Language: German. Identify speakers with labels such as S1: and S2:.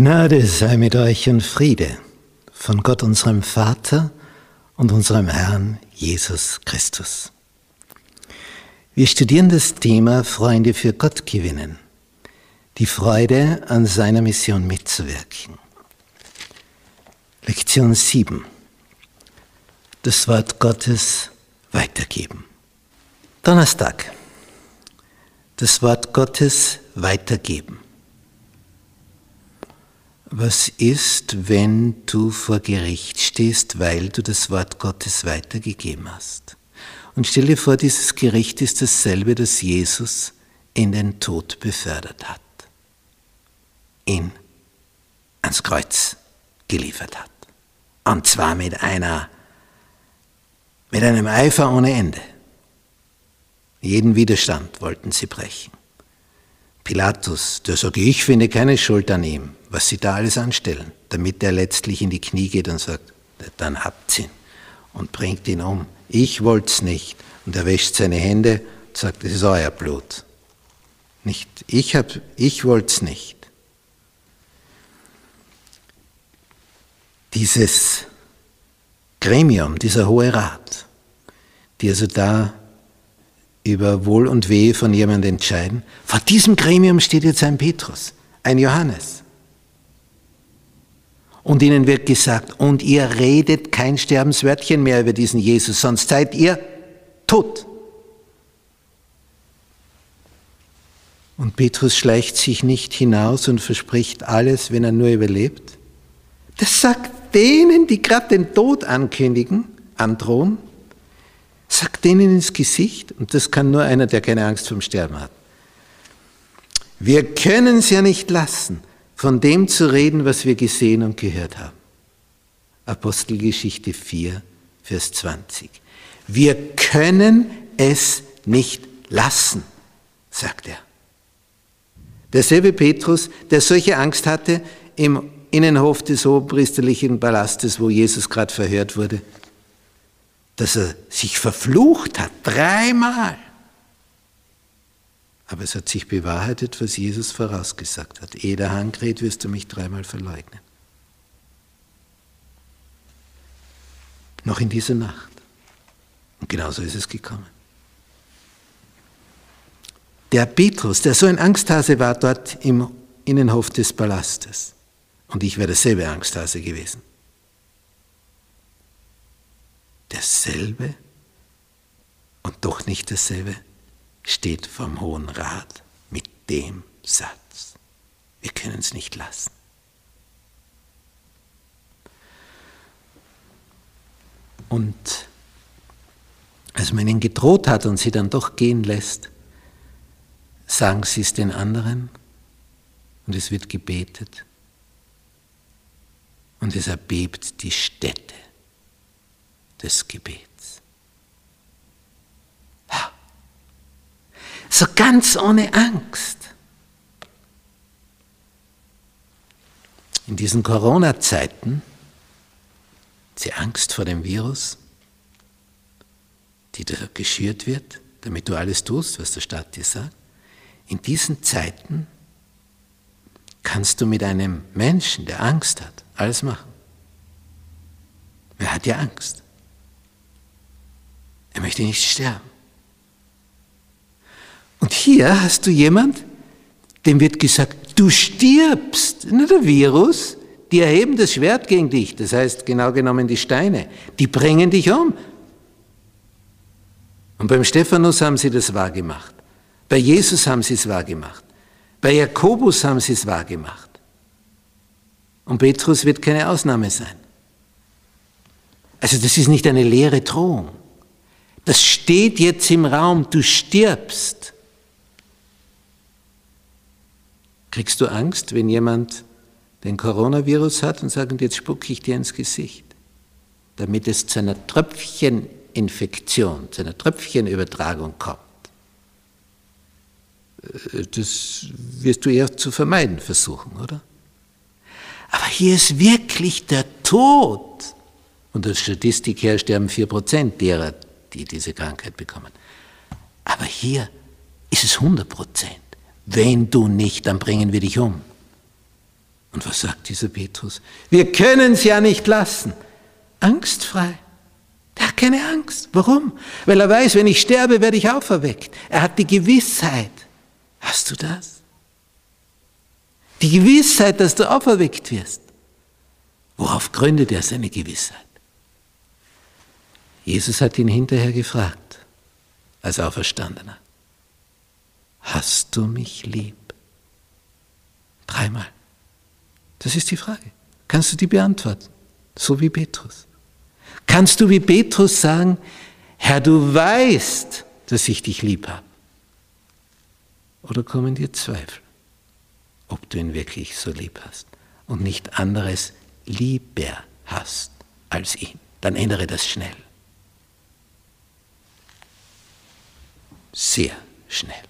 S1: Gnade sei mit euch und Friede von Gott unserem Vater und unserem Herrn Jesus Christus. Wir studieren das Thema Freunde für Gott gewinnen, die Freude an seiner Mission mitzuwirken. Lektion 7. Das Wort Gottes weitergeben. Donnerstag. Das Wort Gottes weitergeben. Was ist, wenn du vor Gericht stehst, weil du das Wort Gottes weitergegeben hast? Und stell dir vor, dieses Gericht ist dasselbe, das Jesus in den Tod befördert hat, ihn ans Kreuz geliefert hat. Und zwar mit einer, mit einem Eifer ohne Ende. Jeden Widerstand wollten sie brechen. Pilatus, der sage, ich finde keine Schuld an ihm, was sie da alles anstellen, damit er letztlich in die Knie geht und sagt, dann habt ihn und bringt ihn um. Ich wollte es nicht. Und er wäscht seine Hände und sagt, es ist euer Blut. Nicht, ich, ich wollte es nicht. Dieses Gremium, dieser Hohe Rat, die also da über Wohl und Wehe von jemandem entscheiden. Vor diesem Gremium steht jetzt ein Petrus, ein Johannes. Und ihnen wird gesagt, und ihr redet kein Sterbenswörtchen mehr über diesen Jesus, sonst seid ihr tot. Und Petrus schleicht sich nicht hinaus und verspricht alles, wenn er nur überlebt. Das sagt denen, die gerade den Tod ankündigen, androhen. Sagt denen ins Gesicht, und das kann nur einer, der keine Angst vom Sterben hat. Wir können es ja nicht lassen, von dem zu reden, was wir gesehen und gehört haben. Apostelgeschichte 4, Vers 20. Wir können es nicht lassen, sagt er. Derselbe Petrus, der solche Angst hatte im Innenhof des hochpriesterlichen Palastes, wo Jesus gerade verhört wurde, dass er sich verflucht hat, dreimal. Aber es hat sich bewahrheitet, was Jesus vorausgesagt hat. Ehe der Hahn kräht, wirst du mich dreimal verleugnen. Noch in dieser Nacht. Und genauso ist es gekommen. Der Petrus, der so ein Angsthase war dort im Innenhof des Palastes. Und ich wäre derselbe Angsthase gewesen derselbe und doch nicht dasselbe steht vom Hohen Rat mit dem Satz. Wir können es nicht lassen. Und als man ihnen gedroht hat und sie dann doch gehen lässt, sagen sie es den anderen und es wird gebetet und es erbebt die Städte des Gebets. Ja. So ganz ohne Angst. In diesen Corona-Zeiten, die Angst vor dem Virus, die da geschürt wird, damit du alles tust, was der Staat dir sagt, in diesen Zeiten kannst du mit einem Menschen, der Angst hat, alles machen. Wer hat ja Angst? Er möchte nicht sterben. Und hier hast du jemand, dem wird gesagt, du stirbst. Nicht der Virus, die erheben das Schwert gegen dich, das heißt genau genommen die Steine, die bringen dich um. Und beim Stephanus haben sie das wahrgemacht. Bei Jesus haben sie es wahrgemacht. Bei Jakobus haben sie es wahrgemacht. Und Petrus wird keine Ausnahme sein. Also das ist nicht eine leere Drohung. Das steht jetzt im Raum, du stirbst. Kriegst du Angst, wenn jemand den Coronavirus hat und sagt, jetzt spucke ich dir ins Gesicht, damit es zu einer Tröpfcheninfektion, zu einer Tröpfchenübertragung kommt? Äh, das wirst du eher zu vermeiden versuchen, oder? Aber hier ist wirklich der Tod. Und der Statistik her sterben 4% derer, die diese Krankheit bekommen. Aber hier ist es 100 Prozent. Wenn du nicht, dann bringen wir dich um. Und was sagt dieser Petrus? Wir können es ja nicht lassen. Angstfrei. Der hat keine Angst. Warum? Weil er weiß, wenn ich sterbe, werde ich auferweckt. Er hat die Gewissheit. Hast du das? Die Gewissheit, dass du auferweckt wirst. Worauf gründet er seine Gewissheit? Jesus hat ihn hinterher gefragt, als Auferstandener. Hast du mich lieb? Dreimal. Das ist die Frage. Kannst du die beantworten? So wie Petrus. Kannst du wie Petrus sagen, Herr, du weißt, dass ich dich lieb habe? Oder kommen dir Zweifel, ob du ihn wirklich so lieb hast und nicht anderes lieber hast als ihn? Dann ändere das schnell. Sehr schnell.